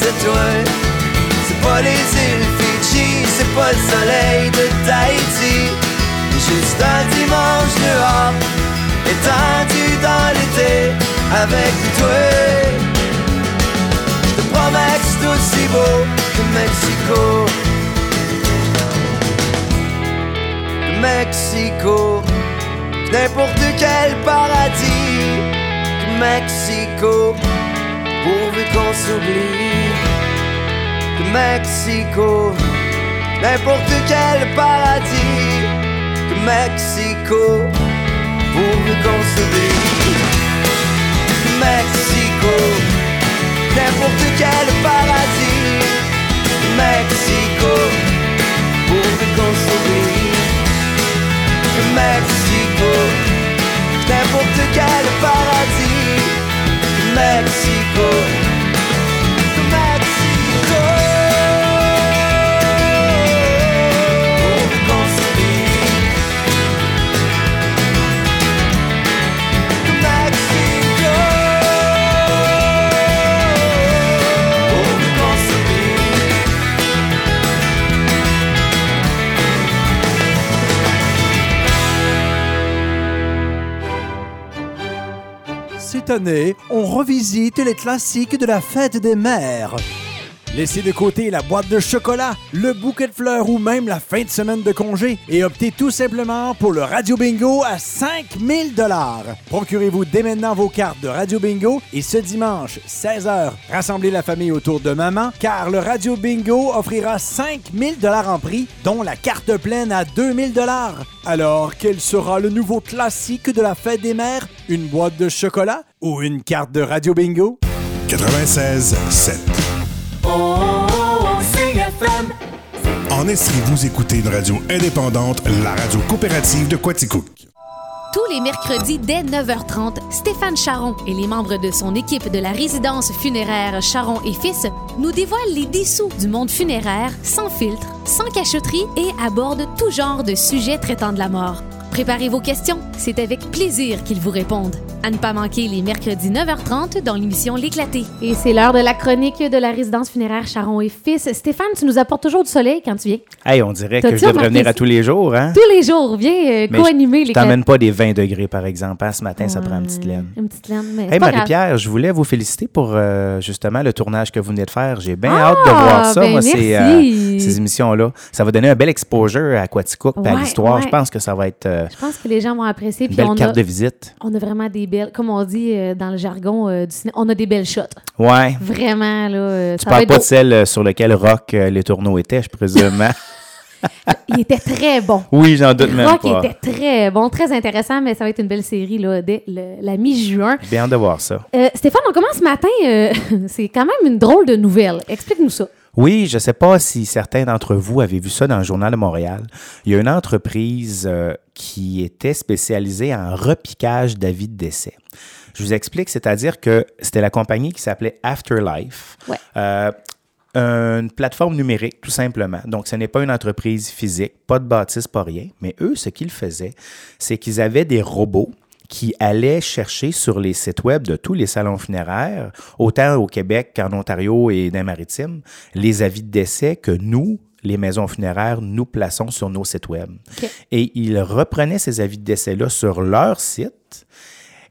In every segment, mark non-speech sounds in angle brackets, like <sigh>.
c'est toi. C'est pas les îles Fidji, c'est pas le soleil de Tahiti. Juste un dimanche dehors, étendu dans l'été, avec toi. Je te promets que c'est aussi beau que Mexico. Mexico, n'importe quel paradis. Mexico, pourvu qu'on s'oublie. Mexico, n'importe quel paradis. Mexico, pourvu qu'on s'oublie. Mexico, n'importe quel paradis. Mexico, on revisite les classiques de la fête des mères. Laissez de côté la boîte de chocolat, le bouquet de fleurs ou même la fin de semaine de congé et optez tout simplement pour le Radio Bingo à 5000 dollars. Procurez-vous dès maintenant vos cartes de Radio Bingo et ce dimanche, 16h, rassemblez la famille autour de maman car le Radio Bingo offrira 5000 dollars en prix, dont la carte pleine à 2000 dollars. Alors, quel sera le nouveau classique de la fête des mères? Une boîte de chocolat ou une carte de Radio Bingo? 96 7. En Estrie, vous écoutez une radio indépendante, la radio coopérative de Quaticook. Tous les mercredis dès 9h30, Stéphane Charon et les membres de son équipe de la résidence funéraire Charon et Fils nous dévoilent les dessous du monde funéraire sans filtre, sans cachotterie et abordent tout genre de sujets traitant de la mort. Préparez vos questions, c'est avec plaisir qu'ils vous répondent. À ne pas manquer les mercredis 9h30 dans l'émission L'éclaté. Et c'est l'heure de la chronique de la résidence funéraire Charon et Fils. Stéphane, tu nous apportes toujours du soleil quand tu viens. Hey, on dirait que je devrais remarqué venir à tous les jours, hein? Tous les jours, viens euh, Mais co-animer je l'éclaté. t'emmène pas des 20 degrés, par exemple. hein. Ce matin, ça prend une petite laine. Une petite laine, mais Hey. Marie-Pierre, je voulais vous féliciter pour euh, justement le tournage que vous venez de faire. J'ai bien Ah, hâte de voir ça, ben moi, ces, euh, ces émissions-là. Ça va donner un bel exposure à Quaticook et à Ouais, l'histoire. ouais. Je pense que ça va être euh, Je pense que les gens vont apprécier. Puis belle on carte a, de visite. on a vraiment des belles, comme on dit euh, dans le jargon euh, du cinéma, on a des belles shots. Ouais. Vraiment, là. Tu ça va parles être pas de celle sur laquelle Rock les tourneaux étaient, je présume. hein? <laughs> Il était très bon. oui, j'en doute même Rock pas. était très bon, très intéressant, mais ça va être une belle série là, dès le- la mi-juin. Bien de voir ça. Stéphane, on commence ce matin. <laughs> c'est quand même une drôle de nouvelle. Explique-nous ça. Oui, je ne sais pas si certains d'entre vous avaient vu ça dans le Journal de Montréal. Il y a une entreprise euh, qui était spécialisée en repiquage d'avis de décès. Je vous explique, c'est-à-dire que c'était la compagnie qui s'appelait Afterlife. Ouais. Euh, une plateforme numérique, tout simplement. Donc, ce n'est pas une entreprise physique, pas de bâtisse, pas rien. Mais eux, ce qu'ils faisaient, c'est qu'ils avaient des robots qui allaient chercher sur les sites web de tous les salons funéraires, autant au Québec qu'en Ontario et dans les maritimes, les avis de décès que nous, les maisons funéraires, nous plaçons sur nos sites web. Et ils reprenaient ces avis de décès-là sur leur site.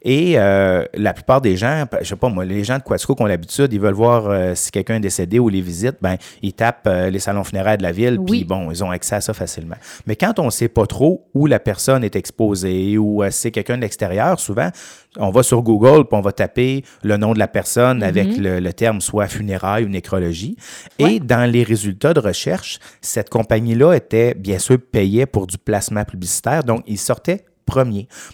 Et euh, la plupart des gens, je sais pas moi, les gens de Quatico qui ont l'habitude, ils veulent voir euh, si quelqu'un est décédé ou les visites, ben ils tapent euh, les salons funéraires de la ville, Oui. puis bon, ils ont accès à ça facilement. Mais quand on ne sait pas trop où la personne est exposée ou c'est quelqu'un de l'extérieur, souvent, on va sur Google puis on va taper le nom de la personne avec le, le terme soit funérailles ou nécrologie. Et dans les résultats de recherche, cette compagnie-là était bien sûr payée pour du placement publicitaire, donc ils sortaient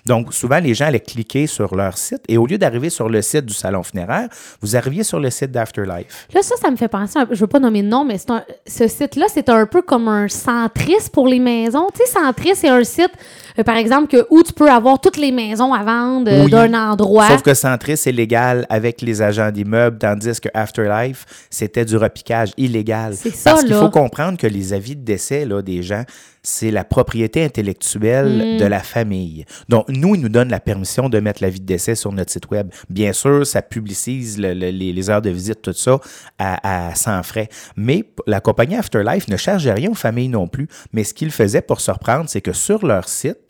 Donc, souvent, les gens allaient cliquer sur leur site et au lieu d'arriver sur le site du salon funéraire, vous arriviez sur le site d'Afterlife. Là, ça, ça me fait penser, je veux pas nommer de nom, mais ce site-là, c'est un peu comme un centris pour les maisons. Tu sais, centris, c'est un site euh, par exemple, que où tu peux avoir toutes les maisons à vendre euh, Oui. d'un endroit. Sauf que Centris, c'est légal avec les agents d'immeubles, tandis que Afterlife, c'était du repiquage illégal. C'est ça, Parce qu'il faut comprendre que les avis de décès là, des gens, c'est la propriété intellectuelle Mm. de la famille. Donc, nous, ils nous donnent la permission de mettre l'avis de décès sur notre site Web. Bien sûr, ça publicise le- le- les, heures de visite, tout ça, à, à- sans frais. Mais la compagnie Afterlife ne chargeait rien aux familles non plus. Mais ce qu'ils faisaient pour se reprendre, c'est que sur leur site,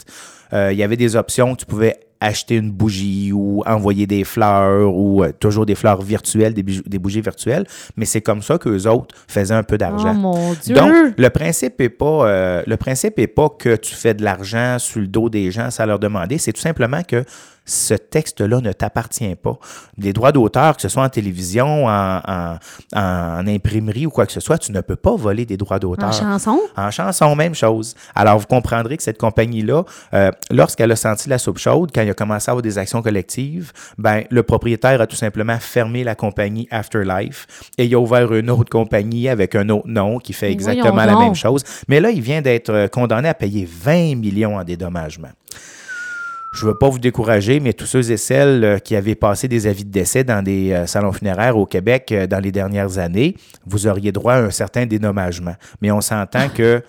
euh, il y avait des options que tu pouvais acheter une bougie ou envoyer des fleurs ou euh, toujours des fleurs virtuelles, des, bougies virtuelles. Mais c'est comme ça qu'eux autres faisaient un peu d'argent. Oh mon Dieu! Donc, le principe est pas, euh, le principe est pas que tu fais de l'argent sur le dos des gens sans leur demander. C'est tout simplement que ce texte-là ne t'appartient pas. Les droits d'auteur, que ce soit en télévision, en, en- en imprimerie ou quoi que ce soit, tu ne peux pas voler des droits d'auteur. en chanson? En chanson, même chose. Alors, vous comprendrez que cette compagnie-là, euh, lorsqu'elle a senti la soupe chaude, quand il a commencé à avoir des actions collectives, ben, le propriétaire a tout simplement fermé la compagnie Afterlife et il a ouvert une autre compagnie avec un autre nom qui fait exactement la même chose. Mais là, il vient d'être euh, condamné à payer 20 millions en dédommagement. Je ne veux pas vous décourager, mais tous ceux et celles euh, qui avaient passé des avis de décès dans des euh, salons funéraires au Québec euh, dans les dernières années, vous auriez droit à un certain dédommagement. Mais on s'entend que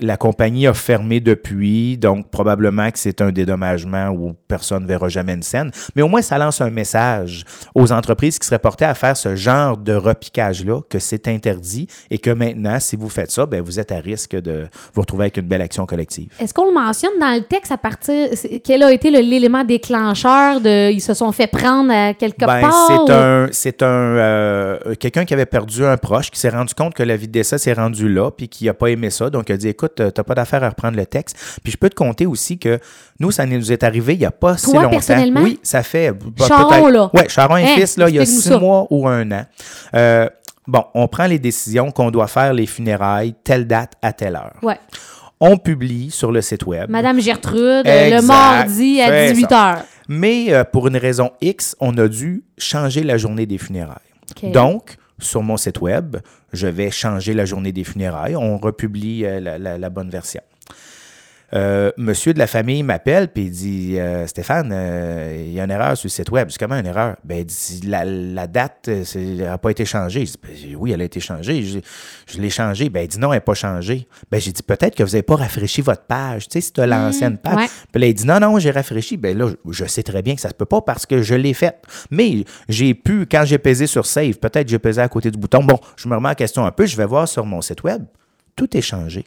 la compagnie a fermé depuis, donc probablement que c'est un dédommagement où personne ne verra jamais une scène. Mais au moins, ça lance un message aux entreprises qui seraient portées à faire ce genre de repiquage-là, que c'est interdit et que maintenant, si vous faites ça, ben, vous êtes à risque de vous retrouver avec une belle action collective. Est-ce qu'on le mentionne dans le texte à partir. c'est- Quel a été l'élément déclencheur de. Ils se sont fait prendre à quelque Ben, part? c'est ou- un, c'est un, euh, quelqu'un qui avait perdu un proche, qui s'est rendu compte que la vie de décès s'est rendue là, puis qui a pas aimé ça. Donc, il a dit, écoute, euh, t'as pas d'affaire à reprendre le texte. Puis, je peux te compter aussi que nous, ça nous est arrivé il y a pas si Toi, longtemps. personnellement? Oui, ça fait. bah, Charon, là? Ouais, Charon et Hein, fils, là, il y a six ça. mois ou un an. Euh, bon, on prend les décisions qu'on doit faire les funérailles, telle date à telle heure. Ouais. On publie sur le site web. Madame Gertrude, euh, le mardi à C'est 18 h. Mais euh, pour une raison X, on a dû changer la journée des funérailles. OK. Donc, sur mon site web, je vais changer la journée des funérailles. On republie euh, la, bonne version. Euh, monsieur de la famille m'appelle puis il dit euh, Stéphane, euh, il y a une erreur sur le site web. Je dis comment une erreur? Ben, il dit, la, la date n'a pas été changée. Je dis, Ben, oui, elle a été changée. Je, je l'ai changée. Ben, il dit non, elle n'est pas changée. Ben, j'ai dit peut-être que vous n'avez pas rafraîchi votre page. Tu sais, si tu as l'ancienne page. ouais. Puis là, il dit non, non, j'ai rafraîchi. Ben là, je, sais très bien que ça se peut pas parce que je l'ai faite. Mais j'ai pu, quand j'ai pesé sur Save, peut-être j'ai pesé à côté du bouton. Bon, je me remets en question un peu. Je vais voir sur mon site web. Tout est changé.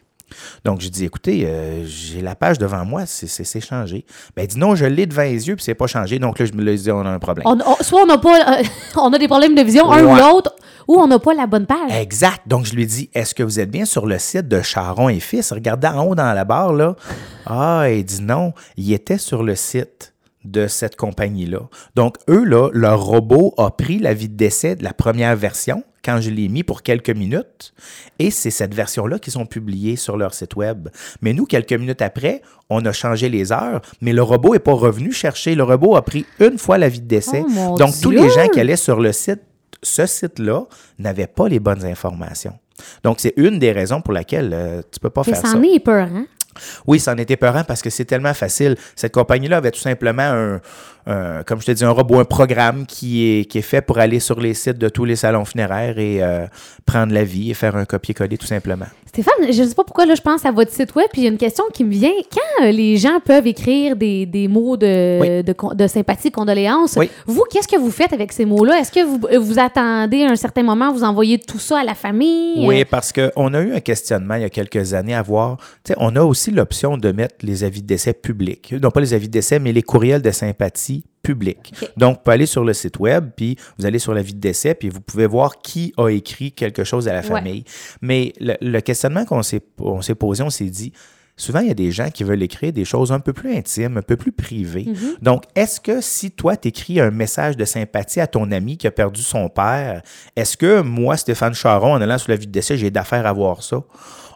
Donc, je dis, écoutez, euh, j'ai la page devant moi, c'est- changé. Ben, il dit non, je l'ai devant les yeux, puis c'est pas changé. Donc là, je me dit, on a un problème. On- on- soit on n'a pas. euh, <laughs> on a des problèmes de vision, un ou l'autre, ou on n'a pas la bonne page. Exact. Donc, je lui dis, est-ce que vous êtes bien sur le site de Charon et Fils? Regardez en haut dans la barre, là. Ah, il dit non. Il était sur le site de cette compagnie-là. Donc, eux, là, leur robot a pris la vie de décès de la première version quand je l'ai mis pour quelques minutes. Et c'est cette version-là qui sont publiées sur leur site web. Mais nous, quelques minutes après, on a changé les heures, mais le robot n'est pas revenu chercher. Le robot a pris une fois la vie de décès. Oh, Donc, tous les gens qui allaient sur le site ce site-là n'avait pas les bonnes informations. Donc, c'est une des raisons pour laquelle euh, tu peux pas Mais faire ça. est peur, hein? Oui, ça en était peurant parce que c'est tellement facile. Cette compagnie-là avait tout simplement un, comme je te dis, un robot, un programme qui est, qui est fait pour aller sur les sites de tous les salons funéraires et euh, prendre la vie et faire un copier-coller tout simplement. Stéphane, je ne sais pas pourquoi là, je pense à votre site web, puis il y a une question qui me vient. Quand euh, les gens peuvent écrire des, des mots de, Oui. de, de sympathie, condoléances, Oui. vous, qu'est-ce que vous faites avec ces mots-là? Est-ce que vous, euh, vous attendez un certain moment, vous envoyez tout ça à la famille? Oui, parce qu'on a eu un questionnement il y a quelques années à voir. On a aussi l'option de mettre les avis de décès publics. Non pas les avis de décès, mais les courriels de sympathie publics. Donc, vous pouvez aller sur le site web, puis vous allez sur l'avis de décès, puis vous pouvez voir qui a écrit quelque chose à la Ouais. famille. Mais le, le questionnement qu'on s'est posé, on s'est dit, souvent, il y a des gens qui veulent écrire des choses un peu plus intimes, un peu plus privées. Donc, est-ce que si toi, tu écris un message de sympathie à ton ami qui a perdu son père, est-ce que moi, Stéphane Charon, en allant sur la vie de décès, j'ai d'affaires à voir ça?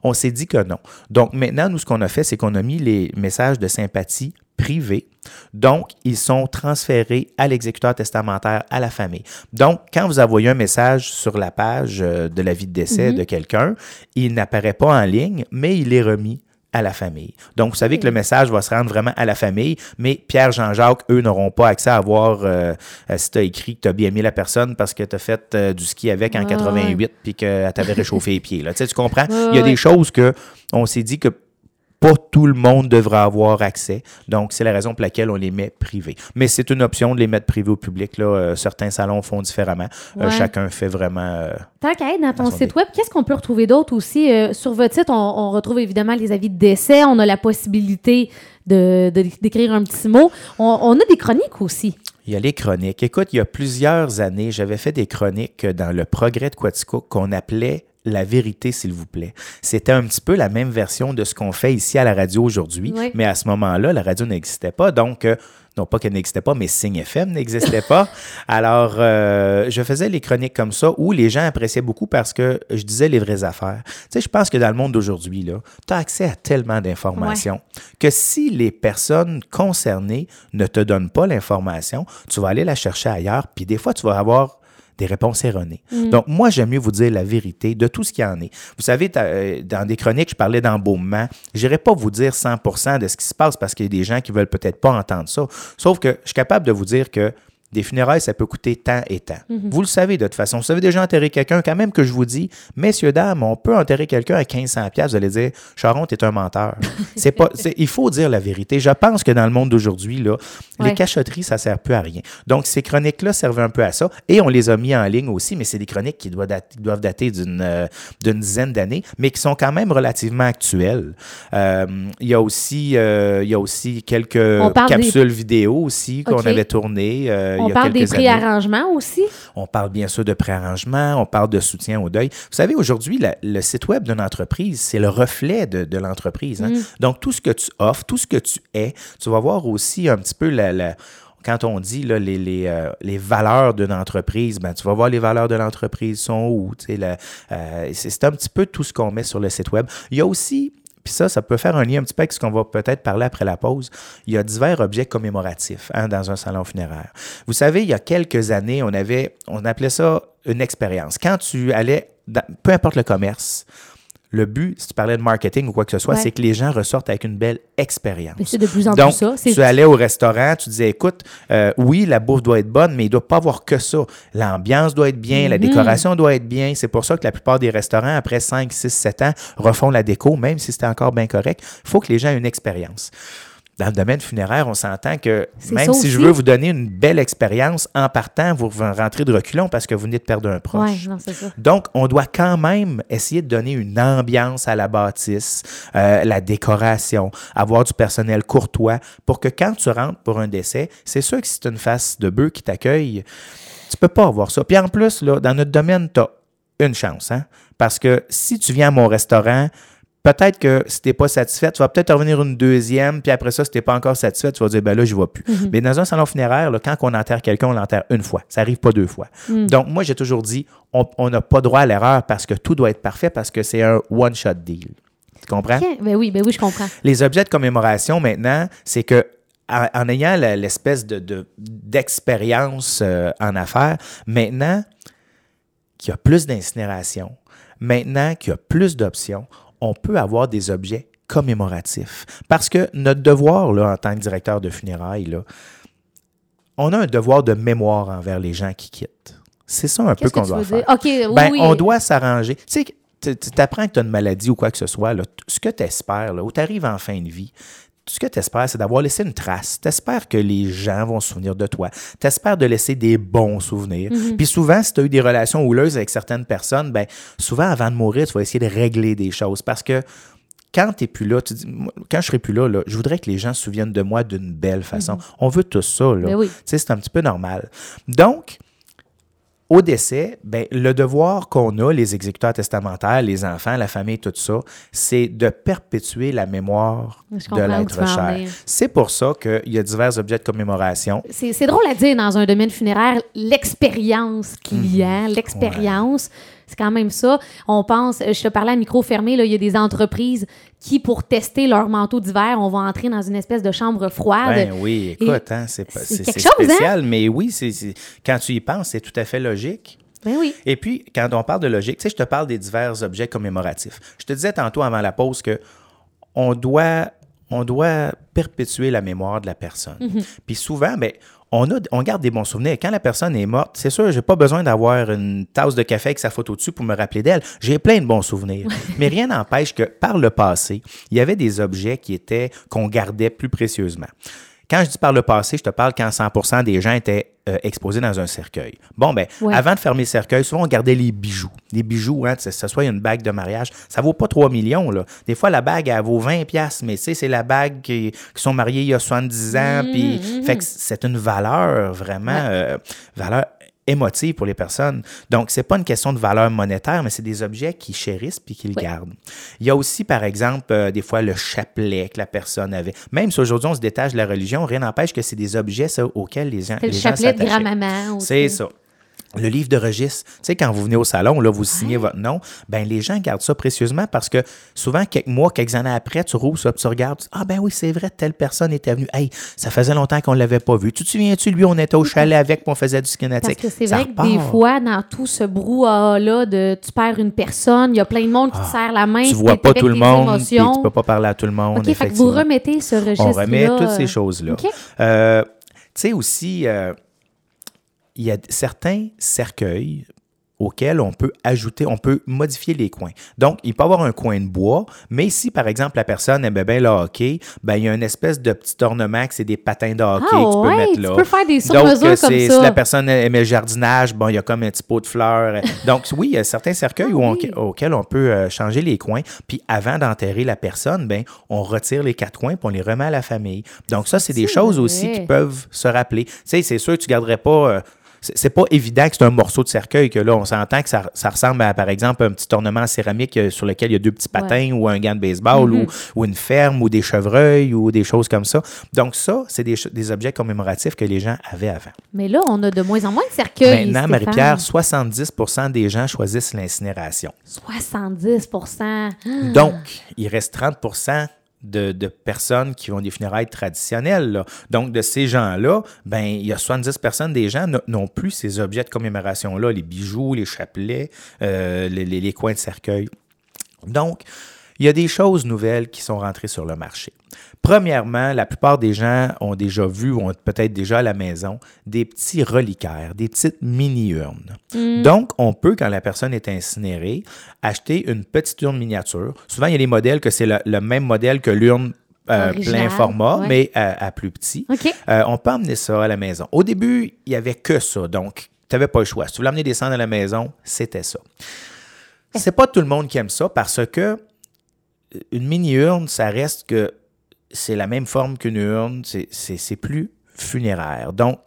On s'est dit que non. Donc, maintenant, nous, ce qu'on a fait, c'est qu'on a mis les messages de sympathie privés. Donc, ils sont transférés à l'exécuteur testamentaire, à la famille. Donc, quand vous envoyez un message sur la page euh, de la vie de décès de quelqu'un, il n'apparaît pas en ligne, mais il est remis à la famille. Donc, vous savez que le message va se rendre vraiment à la famille, mais Pierre, Jean-Jacques, eux, n'auront pas accès à voir euh, euh, si tu as écrit que tu as bien aimé la personne parce que tu as fait euh, du ski avec en Ouais, 88 puis qu'elle t'avait réchauffé les pieds. Là. Tu sais, tu comprends? Il y a ouais. des choses que on s'est dit que pas tout le monde devra avoir accès. Donc, c'est la raison pour laquelle on les met privés. Mais c'est une option de les mettre privés au public. Là. Euh, certains salons font différemment. Euh, chacun fait vraiment... euh, Tant qu'à être dans ton site web, qu'est-ce qu'on peut retrouver d'autre aussi? Sur votre site, on, on retrouve évidemment les avis de décès. On a la possibilité de, de- d'écrire un petit mot. On, on a des chroniques aussi. Il y a les chroniques. Écoute, il y a plusieurs années, j'avais fait des chroniques dans le progrès de Quaticook qu'on appelait la vérité, s'il vous plaît. C'était un petit peu la même version de ce qu'on fait ici à la radio aujourd'hui, Oui. mais à ce moment-là, la radio n'existait pas. Donc, euh, non pas qu'elle n'existait pas, mais Signe FM n'existait pas. <laughs> Alors, euh, je faisais les chroniques comme ça où les gens appréciaient beaucoup parce que je disais les vraies affaires. Tu sais, je pense que dans le monde d'aujourd'hui, tu as accès à tellement d'informations que si les personnes concernées ne te donnent pas l'information, tu vas aller la chercher ailleurs, puis des fois, tu vas avoir des réponses erronées. Donc, moi, j'aime mieux vous dire la vérité de tout ce qu'il y en est. Vous savez, euh, dans des chroniques, je parlais d'embaumement. Je n'irai pas vous dire 100% de ce qui se passe parce qu'il y a des gens qui veulent peut-être pas entendre ça. Sauf que je suis capable de vous dire que des funérailles, ça peut coûter tant et tant. Vous le savez de toute façon. Vous avez déjà enterré quelqu'un, quand même que je vous dis, messieurs, dames, on peut enterrer quelqu'un à 1500 pièces. Vous allez dire, Charon, t'es un menteur. <laughs> c'est pas, il faut dire la vérité. Je pense que dans le monde d'aujourd'hui, là, Ouais. les cachotteries, ça sert plus à rien. Donc, ces chroniques-là servaient un peu à ça. Et on les a mis en ligne aussi, mais c'est des chroniques qui doivent dater, doivent dater d'une euh, d'une dizaine d'années, mais qui sont quand même relativement actuelles. Euh, Il y a aussi, euh, il y a aussi quelques des- capsules vidéo aussi qu'on avait tournées. Euh, il on y a parle des quelques préarrangements aussi? On parle bien sûr de préarrangement, on parle de soutien au deuil. Vous savez, aujourd'hui, le site web d'une entreprise, c'est le reflet de, de l'entreprise. hein. Donc, tout ce que tu offres, tout ce que tu es, tu vas voir aussi un petit peu la... la- quand on dit là, les, les, euh, les valeurs d'une entreprise, ben, tu vas voir les valeurs de l'entreprise sont où. euh, c'est un petit peu tout ce qu'on met sur le site web. Il y a aussi ça, ça peut faire un lien un petit peu avec ce qu'on va peut-être parler après la pause. Il y a divers objets commémoratifs hein, dans un salon funéraire. Vous savez, il y a quelques années, on avait, on appelait ça une expérience. Quand tu allais, peu importe le commerce, le but, si tu parlais de marketing ou quoi que ce soit, Ouais. c'est que les gens ressortent avec une belle expérience. Mais c'est de plus en Donc, plus ça. Tu allais au restaurant, tu disais, écoute, euh, oui, la bouffe doit être bonne, mais il ne doit pas avoir que ça. L'ambiance doit être bien, Mhm. la décoration doit être bien. C'est pour ça que la plupart des restaurants, après 5, 6, 7 ans, refont la déco, même si c'était encore bien correct. Il faut que les gens aient une expérience. Dans le domaine funéraire, on s'entend que même si je veux vous donner une belle expérience, en partant, vous rentrez de reculons parce que vous venez de perdre un proche. Ouais, non, c'est ça. Donc, on doit quand même essayer de donner une ambiance à la bâtisse, euh, la décoration, avoir du personnel courtois pour que quand tu rentres pour un décès, c'est sûr que si c'est une face de bœuf qui t'accueille, tu peux pas avoir ça. Puis en plus, là, dans notre domaine, tu as une chance. Hein? Parce que si tu viens à mon restaurant, peut-être que si tu n'es pas satisfait, tu vas peut-être revenir une deuxième, puis après ça, si tu n'es pas encore satisfait, tu vas dire, ben là, je ne vois plus. Mais dans un salon funéraire, là, quand on enterre quelqu'un, on l'enterre une fois. Ça n'arrive pas deux fois. Donc, moi, j'ai toujours dit, on n'a pas droit à l'erreur parce que tout doit être parfait parce que c'est un one-shot deal. Tu comprends? Ben oui, ben oui, je comprends. Les objets de commémoration, maintenant, c'est que en, ayant l'espèce de, de- d'expérience euh, en affaires, maintenant qu'il y a plus d'incinération, maintenant qu'il y a plus d'options, on peut avoir des objets commémoratifs. Parce que notre devoir, là, en tant que directeur de funérailles, là, on a un devoir de mémoire envers les gens qui quittent. C'est ça un peu qu'on doit faire. oui, Ben, oui. on doit s'arranger. Tu sais, tu apprends que tu as une maladie ou quoi que ce soit, là, ce que tu espères, là, ou tu arrives en fin de vie, ce que tu espères, c'est d'avoir laissé une trace. Tu espères que les gens vont se souvenir de toi. Tu espères de laisser des bons souvenirs. Mm-hmm. Puis souvent, si tu as eu des relations houleuses avec certaines personnes, ben, souvent, avant de mourir, tu vas essayer de régler des choses parce que quand tu n'es plus là, tu dis, quand je serai plus là, là, je voudrais que les gens se souviennent de moi d'une belle façon. On veut tout ça. Là. Ben oui. C'est un petit peu normal. Donc, au décès, ben, le devoir qu'on a, les exécuteurs testamentaires, les enfants, la famille, tout ça, c'est de perpétuer la mémoire Je de l'être cher. C'est pour ça qu'il y a divers objets de commémoration. C'est drôle à dire dans un domaine funéraire, l'expérience client, Mhm. l'expérience, c'est quand même ça. On pense, je te parlais à micro fermé, là, il y a des entreprises qui, pour tester leur manteau d'hiver, on va entrer dans une espèce de chambre froide. Ben oui, écoute, hein, c'est hein? spécial, mais oui, c'est quand tu y penses, c'est tout à fait logique. Ben oui. Et puis, quand on parle de logique, tu sais, je te parle des divers objets commémoratifs. Je te disais tantôt avant la pause que on doit, on doit perpétuer la mémoire de la personne. Puis souvent, ben, on, a, on garde des bons souvenirs. Quand la personne est morte, c'est sûr, j'ai pas besoin d'avoir une tasse de café avec sa photo dessus pour me rappeler d'elle. J'ai plein de bons souvenirs. Mais rien n'empêche que par le passé, il y avait des objets qui étaient qu'on gardait plus précieusement. Quand je dis par le passé, je te parle quand 100% des gens étaient euh, exposés dans un cercueil. Bon, ben, Ouais. avant de fermer le cercueil, souvent on gardait les bijoux. Les bijoux, hein, que ce soit une bague de mariage, ça vaut pas 3 millions. Là. Des fois, la bague, elle vaut 20 pièces, mais tu sais, c'est la bague qui, qui sont mariés il y a 70 ans. Puis, fait que c'est une valeur vraiment, euh, valeur émotive pour les personnes. Donc, c'est pas une question de valeur monétaire, mais c'est des objets qu'ils chérissent puis qu'ils gardent. Il y a aussi, par exemple, euh, des fois, le chapelet que la personne avait. Même si aujourd'hui, on se détache de la religion, rien n'empêche que c'est des objets ça, auxquels les gens, le les gens chapelet de grand-maman. C'est ça. Le livre de registre, tu sais, quand vous venez au salon, là, vous signez votre nom, ben les gens gardent ça précieusement parce que souvent, quelques mois, quelques années après, tu rouvres ça, tu regardes, tu ah ben oui, c'est vrai, telle personne était venue. Hey, ça faisait longtemps qu'on ne l'avait pas vu. Tu te souviens-tu, lui, on était au chalet avec, puis on faisait du Parce kinétique. que c'est vrai que des fois, dans tout ce brouhaha-là de tu perds une personne, il y a plein de monde qui te serre la main. Ah, tu vois pas tout le monde, puis émotions. tu peux pas parler à tout le monde. OK, fait que vous remettez ce registre On remet toutes ces choses-là. Euh, tu sais aussi, euh, il y a certains cercueils auxquels on peut ajouter, on peut modifier les coins. Donc, il peut y avoir un coin de bois, mais si, par exemple, la personne aimait bien le hockey, ben, il y a une espèce de petit ornement que c'est des patins de hockey Ah que tu peux mettre tu là. peux faire des Donc, euh, comme ça. si la personne aimait le jardinage, bon, il y a comme un petit pot de fleurs. <laughs> Donc, oui, il y a certains cercueils Ah on- auxquels on peut euh, changer les coins. Puis avant d'enterrer la personne, ben, on retire les quatre coins puis on les remet à la famille. Donc, ça, c'est des choses aussi qui peuvent se rappeler. Tu sais, c'est sûr que tu garderais pas. euh, c'est pas évident que c'est un morceau de cercueil que là, on s'entend que ça, ça ressemble à, par exemple, un petit ornement en céramique euh, sur lequel il y a deux petits patins ou un gant de baseball Mm-hmm. ou, ou une ferme ou des chevreuils ou des choses comme ça. Donc, ça, c'est des, des objets commémoratifs que les gens avaient avant. Mais là, on a de moins en moins de cercueils. Maintenant. Marie-Pierre, 70% des gens choisissent l'incinération. 70% Hmm. Donc, il reste 30 de, personnes qui ont des funérailles traditionnelles. Donc, de ces gens-là, ben, il y a 70 personnes des gens n'ont plus ces objets de commémoration-là, les bijoux, les chapelets, euh, les coins de cercueil. Donc, il y a des choses nouvelles qui sont rentrées sur le marché. Premièrement, la plupart des gens ont déjà vu ou ont peut-être déjà à la maison des petits reliquaires, des petites mini-urnes. Donc, on peut, quand la personne est incinérée, acheter une petite urne miniature. Souvent, il y a des modèles que c'est le, le même modèle que l'urne euh, plein format, ouais. mais à, à plus petit. OK. Euh, on peut emmener ça à la maison. Au début, il n'y avait que ça, donc tu n'avais pas le choix. Si tu voulais amener des cendres à la maison, c'était ça. C'est pas tout le monde qui aime ça parce que une mini-urne, ça reste que c'est la même forme qu'une urne, c'est- plus funéraire. Donc,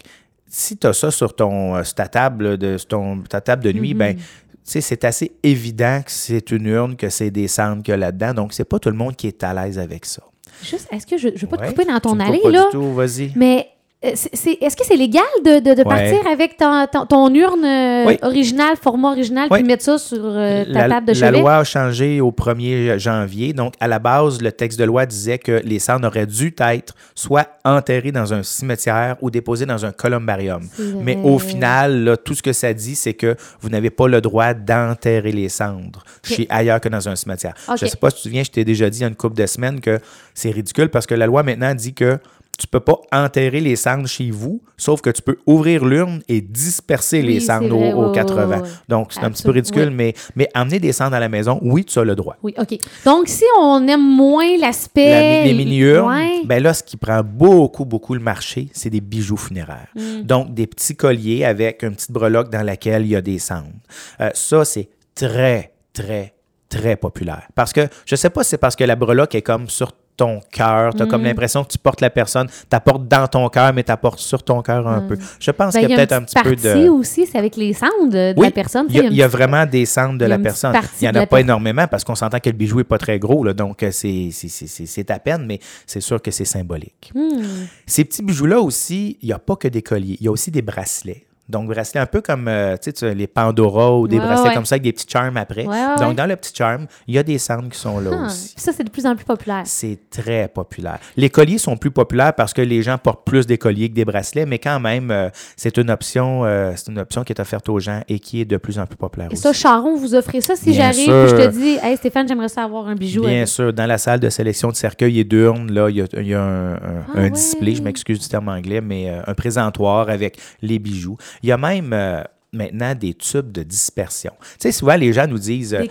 si tu as ça sur, ton, euh, sur ta table de, sur ton- ta table de nuit, ben, sais, c'est assez évident que c'est une urne, que c'est des cendres qu'il y a là-dedans. Donc, c'est pas tout le monde qui est à l'aise avec ça. Juste, est-ce que je ne veux pas te couper dans ton allée, pas là? du tout, vas-y. Mais euh, est-ce que c'est légal de, de- de Ouais. partir avec ton, ton- ton urne euh, Oui. originale, format original, Oui. puis mettre ça sur euh, ta la, table de la chevet? loi a changé au 1er janvier. Donc, à la base, le texte de loi disait que les cendres auraient dû être soit enterrés dans un cimetière ou déposés dans un columbarium. Mais au final, là, tout ce que ça dit, c'est que vous n'avez pas le droit d'enterrer les cendres chez ailleurs que dans un cimetière. Je ne sais pas si tu te souviens, je t'ai déjà dit il y a une couple de semaines que c'est ridicule parce que la loi maintenant dit que tu peux pas enterrer les cendres chez vous, sauf que tu peux ouvrir l'urne et disperser les cendres vrai, aux, aux ouais, 80. ouais, ouais. Donc, c'est un petit peu ridicule, oui. mais, mais amener des cendres à la maison, oui, tu as le droit. Oui, OK. Donc, si on aime moins La, l'aspect... les mini-urnes, ben là, ce qui prend beaucoup, beaucoup le marché, c'est des bijoux funéraires. Mm. Donc, des petits colliers avec une petite breloque dans laquelle il y a des cendres. Euh, ça, c'est très, très, très populaire. Parce que, je sais pas si c'est parce que la breloque est comme sur ton cœur, tu as Mm. comme l'impression que tu portes la personne, tu apportes dans ton cœur, mais tu apportes sur ton cœur un peu. Je pense Ben, qu'il y a peut-être un petit peu de... aussi, c'est avec les cendres de, Oui, la personne. il y a, il y a vraiment des cendres de la personne. Il n'y en a pas énormément parce qu'on s'entend que le bijou n'est pas très gros, là, donc euh, c'est c'est- c'est- c'est- c'est à peine, mais c'est sûr que c'est symbolique. Hmm. Ces petits bijoux-là aussi, il n'y a pas que des colliers, il y a aussi des bracelets. Donc, bracelet un peu comme euh, tu sais, les Pandora ou des Ouais, bracelets ouais. comme ça avec des petits charms après. Ouais, Donc, dans le petit charm, il y a des cendres qui sont là Ah, aussi. ça, c'est de plus en plus populaire. C'est très populaire. Les colliers sont plus populaires parce que les gens portent plus des colliers que des bracelets, mais quand même, euh, c'est une option, euh, c'est une option qui est offerte aux gens et qui est de plus en plus populaire Et aussi. ça, Charon, vous offrez ça si j'arrive et je te dis, hey Stéphane, j'aimerais ça avoir un bijou. Bien avec- sûr, dans la salle de sélection de cercueils et d'urnes, là, il y a, il y a un, un- Ah un display, je m'excuse du terme anglais, mais un présentoir avec les bijoux. Il y a même euh, maintenant des tubes de dispersion. Tu sais, souvent, les gens nous disent euh,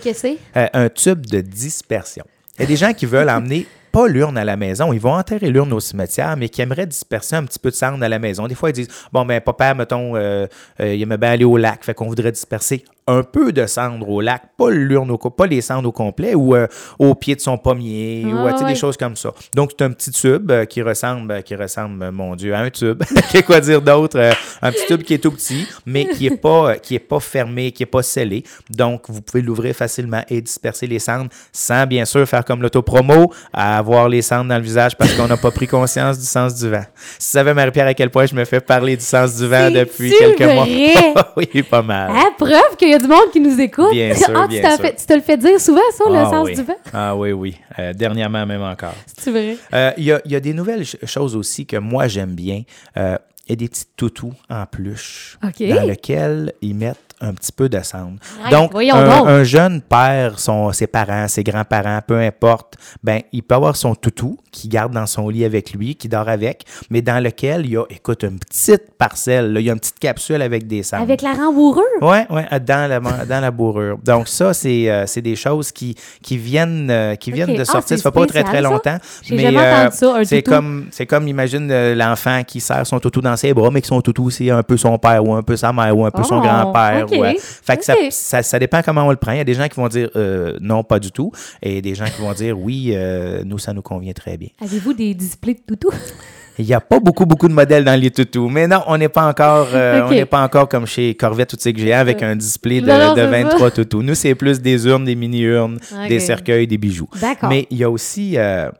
euh, un tube de dispersion. Il y a des gens qui veulent <laughs> emmener pas l'urne à la maison, ils vont enterrer l'urne au cimetière, mais qui aimeraient disperser un petit peu de cendre à la maison. Des fois, ils disent Bon, ben, papa, mettons, euh, euh, il aimait bien aller au lac, fait qu'on voudrait disperser un peu de cendre au lac, pas l'urne au pas les cendres au complet ou euh, au pied de son pommier ou Ah, euh, ouais. des choses comme ça. Donc, c'est un petit tube euh, qui ressemble, qui ressemble, mon Dieu, à un tube. <laughs> Qu'est-ce quoi dire d'autre? Un petit tube qui est tout petit, mais qui est pas, qui est pas fermé, qui est pas scellé. Donc, vous pouvez l'ouvrir facilement et disperser les cendres sans, bien sûr, faire comme l'autopromo, à avoir les cendres dans le visage parce qu'on n'a pas pris conscience du sens du vent. Si tu savais, Marie-Pierre, à quel point je me fais parler du sens du vent depuis quelques mois. <laughs> oui, pas mal. Preuve qu'il y a du monde qui nous écoute. Bien <laughs> sûr, ah, tu, bien t'as sûr. fait- tu te le fais dire souvent, ça, le Ah sens oui. du vent? Ah oui, oui. Euh, dernièrement même encore. <laughs> C'est vrai. Euh, Il y, a, y a des nouvelles ch- choses aussi que moi j'aime bien. Euh, Il y a des petits toutous en peluche OK. dans lesquels ils mettent un petit peu de cendre. Ouais, donc, un, jeune père, son, ses parents, ses grands-parents, peu importe, ben, il peut avoir son toutou qui garde dans son lit avec lui, qui dort avec, mais dans lequel il y a, écoute, une petite parcelle, là, il y a une petite capsule avec des cendres. Avec la rembourrure? Oui, ouais, euh, dans la, dans la bourrure. Donc, ça, c'est euh, c'est des choses qui, qui viennent, euh, qui viennent de Ah, sortir. c'est ça fait pas très, très ça. longtemps. Ça, un c'est comme, c'est comme, imagine euh, l'enfant qui serre son toutou dans ses bras, mais que son toutou, c'est un peu son père ou un peu sa mère ou un peu son Oh, grand-père. Euh, fait que ça, ça, ça dépend comment on le prend. Il y a des gens qui vont dire euh, non, pas du tout. Et des gens qui vont dire oui, euh, nous, ça nous convient très bien. Avez-vous des displays de toutou? Il n'y a pas beaucoup, beaucoup de modèles dans les toutous. Mais non, on n'est pas encore, euh, <laughs> Ok. on n'est pas encore comme chez Corvette ou Tigre avec un display de, Non, de c'est 23 toutous. Nous, c'est plus des urnes, des mini-urnes, des cercueils, des bijoux. D'accord. Mais il y a aussi. euh,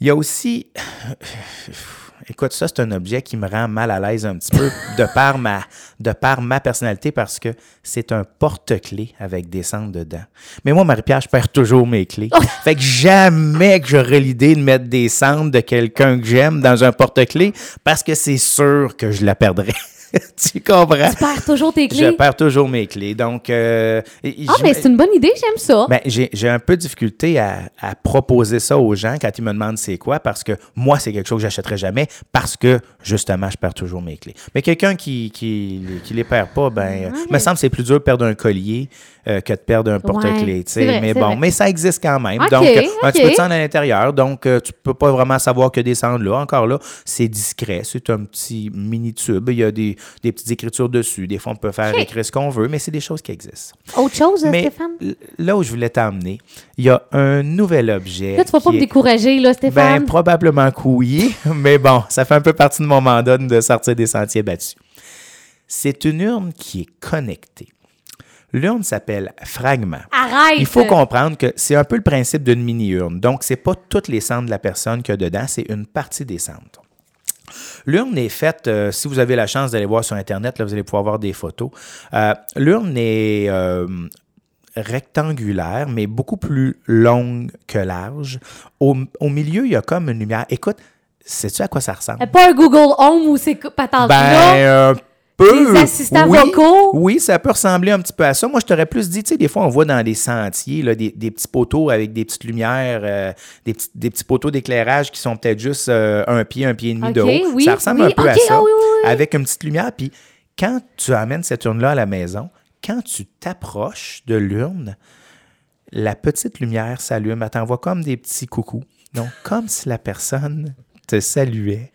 il y a aussi. <sighs> Écoute, ça, c'est un objet qui me rend mal à l'aise un petit peu de par ma, de par ma personnalité parce que c'est un porte-clés avec des cendres dedans. Mais moi, Marie-Pierre, je perds toujours mes clés. Fait que jamais que j'aurais l'idée de mettre des cendres de quelqu'un que j'aime dans un porte-clés parce que c'est sûr que je la perdrais. <laughs> tu comprends? Tu perds toujours tes Je clés? perds toujours mes clés. Donc, euh, Ah, je- mais c'est une bonne idée, j'aime ça. ben, j'ai un peu de difficulté à, à proposer ça aux gens quand ils me demandent c'est quoi, parce que moi, c'est quelque chose que j'achèterais jamais, parce que, justement, je perds toujours mes clés. Mais quelqu'un qui, qui, qui les perd pas, ben, euh, me semble que c'est plus dur de perdre un collier euh, que de perdre un porte-clés, tu sais. c'est vrai, Mais bon, vrai. mais ça existe quand même. Donc, euh, un petit peu de cendre à l'intérieur, donc euh, tu peux pas vraiment savoir que des cendres là. Encore là, c'est discret, c'est un petit mini-tube, il y a des, des petites écritures dessus. Des fois, on peut faire écrire ce qu'on veut, mais c'est des choses qui existent. Autre chose, Mais Stéphane? là où je voulais t'emmener, il y a un nouvel objet. Là, tu vas pas qui me est- décourager, là, Ben, Stéphane. probablement que oui, <laughs> mais bon, ça fait un peu partie de mon mandat de sortir des sentiers battus. C'est une urne qui est connectée. L'urne s'appelle Fragment. Arrête! Il faut comprendre que c'est un peu le principe d'une mini-urne. Donc, c'est pas toutes les cendres de la personne qu'il y a dedans, c'est une partie des cendres. L'urne est faite, euh, si vous avez la chance d'aller voir sur Internet, là, vous allez pouvoir voir des photos. Euh, L'urne est euh, rectangulaire, mais beaucoup plus longue que large. Au, au milieu, il y a comme une lumière. Écoute, sais-tu à quoi ça ressemble? Pas un Google Home ou ces patentes-là. Ben, peu. Des assistants oui, vocaux? Oui, ça peut ressembler un petit peu à ça. Moi, je t'aurais plus dit, tu sais, des fois, on voit dans des sentiers là, des, des petits poteaux avec des petites lumières, euh, des, petits, des petits poteaux d'éclairage qui sont peut-être juste euh, un pied, un pied et demi de haut. oui, ça ressemble oui, un peu à ça, ah avec une petite lumière. Puis quand tu amènes cette urne-là à la maison, quand tu t'approches de l'urne, la petite lumière s'allume. Elle t'envoie comme des petits coucous. Donc, comme si la personne te saluait.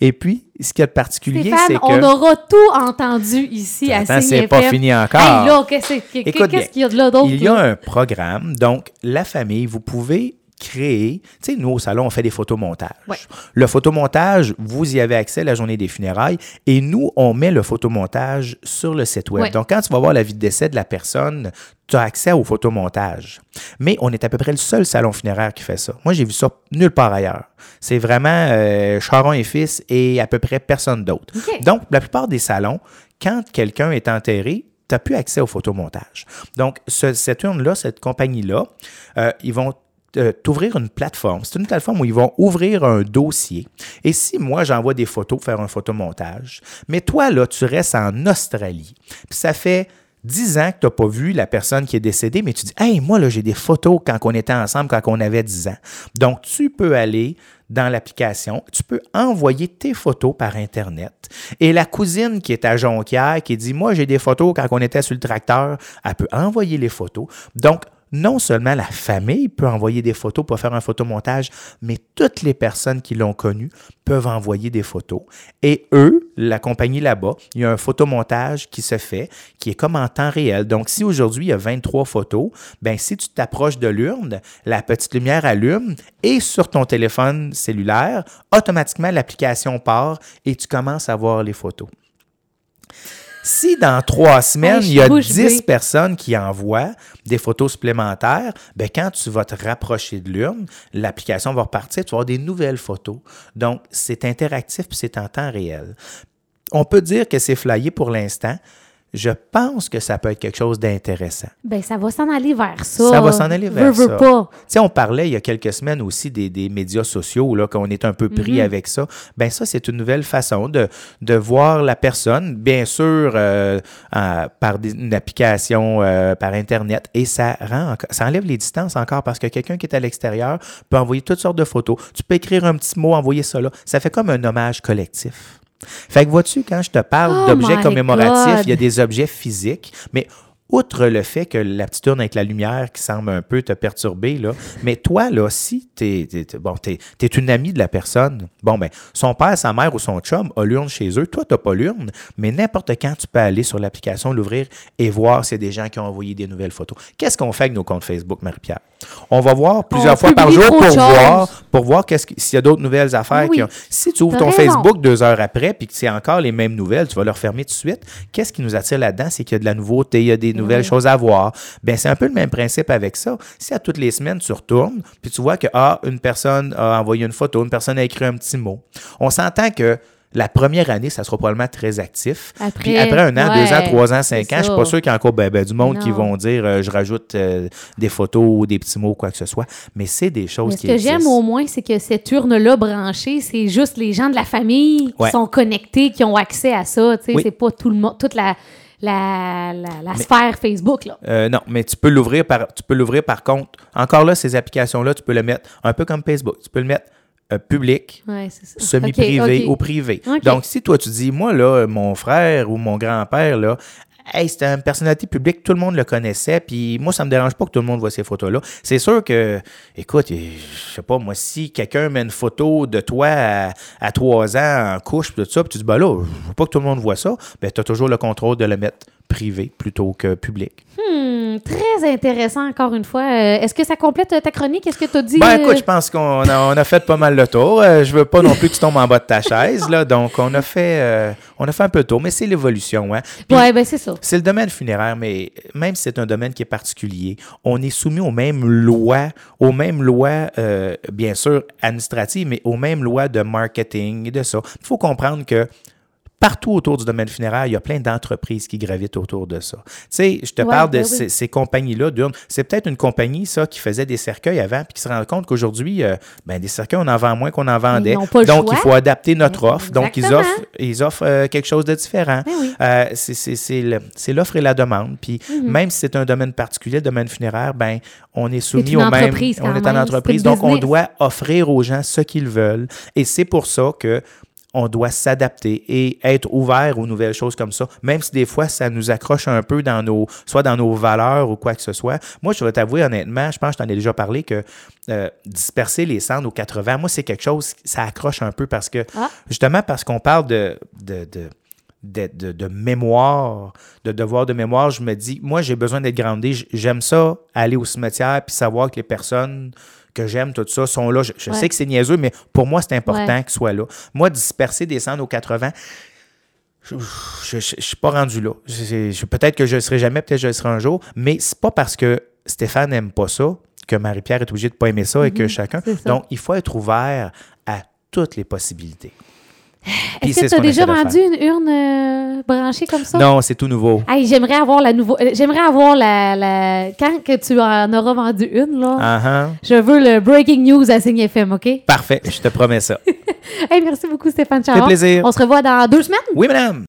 Et puis, ce qu'il y a de particulier, c'est que... on aura tout entendu ici à c'est pas fini encore. Hey, qu'est-ce qu'il y a de là d'autre? Il y a un programme, donc la famille, vous pouvez créer, tu sais, nous au salon, on fait des photomontages. Ouais. Le photomontage, vous y avez accès la journée des funérailles et nous, on met le photomontage sur le site web. Ouais. Donc, quand tu vas voir la vie de décès de la personne, tu as accès au photomontage. Mais on est à peu près le seul salon funéraire qui fait ça. Moi, j'ai vu ça nulle part ailleurs. C'est vraiment euh, Charon et Fils et à peu près personne d'autre. Donc, la plupart des salons, quand quelqu'un est enterré, tu n'as plus accès au photomontage. Donc, ce- cette urne-là, cette compagnie-là, euh, ils vont t'ouvrir une plateforme. C'est une plateforme où ils vont ouvrir un dossier. Et si moi, j'envoie des photos pour faire un photomontage, mais toi, là, tu restes en Australie, puis ça fait 10 ans que tu n'as pas vu la personne qui est décédée, mais tu dis, hey, moi, là, j'ai des photos quand on était ensemble, quand on avait 10 ans. Donc, tu peux aller dans l'application, tu peux envoyer tes photos par Internet. Et la cousine qui est à Jonquière, qui dit, moi, j'ai des photos quand on était sur le tracteur, elle peut envoyer les photos. Donc, non seulement la famille peut envoyer des photos pour faire un photomontage, mais toutes les personnes qui l'ont connu peuvent envoyer des photos. Et eux, la compagnie là-bas, il y a un photomontage qui se fait, qui est comme en temps réel. Donc, si aujourd'hui il y a 23 photos, ben si tu t'approches de l'urne, la petite lumière allume et sur ton téléphone cellulaire, automatiquement l'application part et tu commences à voir les photos. Si dans trois semaines, il y a suis bouche 10 bée. personnes qui envoient des photos supplémentaires, ben quand tu vas te rapprocher de l'urne, l'application va repartir, tu vas avoir des nouvelles photos. Donc, c'est interactif puis c'est en temps réel. On peut dire que c'est flyé pour l'instant. Je pense que ça peut être quelque chose d'intéressant. Ben, ça va s'en aller vers ça. Ça va s'en aller vers Veux, veux ça. pas. Tu sais, on parlait il y a quelques semaines aussi des, des médias sociaux, là, qu'on est un peu pris Mhm. avec ça. Ben ça, c'est une nouvelle façon de, de voir la personne, bien sûr, euh, en- par des- une application, euh, par Internet, et ça rend, ça enlève les distances encore parce que quelqu'un qui est à l'extérieur peut envoyer toutes sortes de photos. Tu peux écrire un petit mot, envoyer ça là. Ça fait comme un hommage collectif. Fait que vois-tu, quand je te parle Oh d'objets commémoratifs, God. il y a des objets physiques, mais outre le fait que la petite urne avec la lumière qui semble un peu te perturber, là, mais toi, là, si t'es, t'es- bon, t'es, t'es une amie de la personne, bon, ben, son père, sa mère ou son chum a l'urne chez eux, toi, t'as pas l'urne, mais n'importe quand, tu peux aller sur l'application, l'ouvrir et voir s'il y a des gens qui ont envoyé des nouvelles photos. Qu'est-ce qu'on fait avec nos comptes Facebook, Marie-Pierre? On va voir plusieurs On fois par jour pour voir, pour voir s'il y a d'autres nouvelles affaires. Oui, qui ont- Si tu ouvres ton raison. Facebook deux heures après, puis que c'est encore les mêmes nouvelles, tu vas le refermer tout de suite. Qu'est-ce qui nous attire là-dedans? C'est qu'il y a de la nouveauté, il y a des nouvelles Oui. choses à voir. Ben, c'est un peu le même principe avec ça. Si à toutes les semaines, tu retournes, puis tu vois que, ah, une personne a envoyé une photo, une personne a écrit un petit mot. On s'entend que la première année, ça sera probablement très actif. Puis Après, après un an, deux ans, trois ans, cinq ans, je suis pas sûr qu'il y a encore ben, ben, du monde qui vont dire euh, je rajoute euh, des photos ou des petits mots, quoi que ce soit. Mais c'est des choses Mais ce qui que j'aime au moins, c'est que cette urne-là branchée, c'est juste les gens de la famille Ouais. qui sont connectés, qui ont accès à ça. Oui. C'est pas tout le monde, toute la, la, la, la sphère Facebook. Là. Euh, non, mais tu peux l'ouvrir par tu peux l'ouvrir par contre. Encore là, ces applications-là, tu peux le mettre un peu comme Facebook. Tu peux le mettre euh, public, Ouais, semi-privé ou privé. Donc, si toi, tu dis, moi, là, mon frère ou mon grand-père, là, Hey, c'était une personnalité publique, tout le monde le connaissait, puis moi, ça me dérange pas que tout le monde voit ces photos-là. C'est sûr que, écoute, je sais pas, moi, si quelqu'un met une photo de toi à, trois ans en couche, puis tout ça, puis tu dis, ben là, je veux pas que tout le monde voit ça, ben tu as toujours le contrôle de le mettre privé plutôt que public. Hmm, très intéressant, encore une fois. Euh, Est-ce que ça complète euh, ta chronique? Est-ce que tu as dit. Ben euh, écoute, je pense qu'on a, on a fait pas mal le tour. Euh, je veux pas non plus que tu tombes en bas de ta chaise, là. Donc, on a fait, on a fait un peu le tour, mais c'est l'évolution, hein. Ouais, ben c'est ça. C'est le domaine funéraire, mais même si c'est un domaine qui est particulier, on est soumis aux mêmes lois, aux mêmes lois, bien sûr, administratives, mais aux mêmes lois de marketing et de ça. Il faut comprendre que partout autour du domaine funéraire, il y a plein d'entreprises qui gravitent autour de ça. Tu sais, je te Ouais, parle de ben oui. ces, ces compagnies-là. C'est peut-être une compagnie, ça, qui faisait des cercueils avant, puis qui se rend compte qu'aujourd'hui, euh, ben, des cercueils, on en vend moins qu'on en vendait. Donc, choix. il faut adapter notre offre. Donc, ils offrent, ils offrent euh, quelque chose de différent. Ben oui. Euh, c'est- l'offre et la demande. Puis Mhm. même si c'est un domaine particulier, le domaine funéraire, ben on est soumis au même. On est en entreprise, donc on doit offrir aux gens ce qu'ils veulent. Et c'est pour ça que on doit s'adapter et être ouvert aux nouvelles choses comme ça, même si des fois ça nous accroche un peu dans nos, soit dans nos valeurs ou quoi que ce soit. Moi, je vais t'avouer honnêtement, je pense que je t'en ai déjà parlé que euh, disperser les cendres aux 80, moi c'est quelque chose, ça accroche un peu parce que Ah. justement parce qu'on parle de, de, de de, de- de mémoire, de devoir de mémoire, je me dis, moi, j'ai besoin d'être groundé. J- J'aime ça, aller au cimetière puis savoir que les personnes que j'aime tout ça, sont là. Je, je Ouais. sais que c'est niaiseux, mais pour moi, c'est important Ouais. qu'ils soient là. Moi, disperser, descendre aux 80, je ne suis pas rendu là. Peut-être que je ne le serai jamais, peut-être que je le serai un jour, mais c'est pas parce que Stéphane n'aime pas ça que Marie-Pierre est obligée de ne pas aimer ça et que chacun. Mhm. ça. Donc, il faut être ouvert à toutes les possibilités. Est-ce que tu as déjà rendu une urne euh, branchée comme ça? Non, c'est tout nouveau. Hey, j'aimerais avoir la nouveau. euh, J'aimerais avoir la, la. Quand que tu en auras vendu une, là, ah. je veux le breaking news à Signe FM, OK? Parfait, je te promets ça. <laughs> Hey, merci beaucoup, Stéphane Charon. plaisir. On se revoit dans deux semaines? Oui, madame.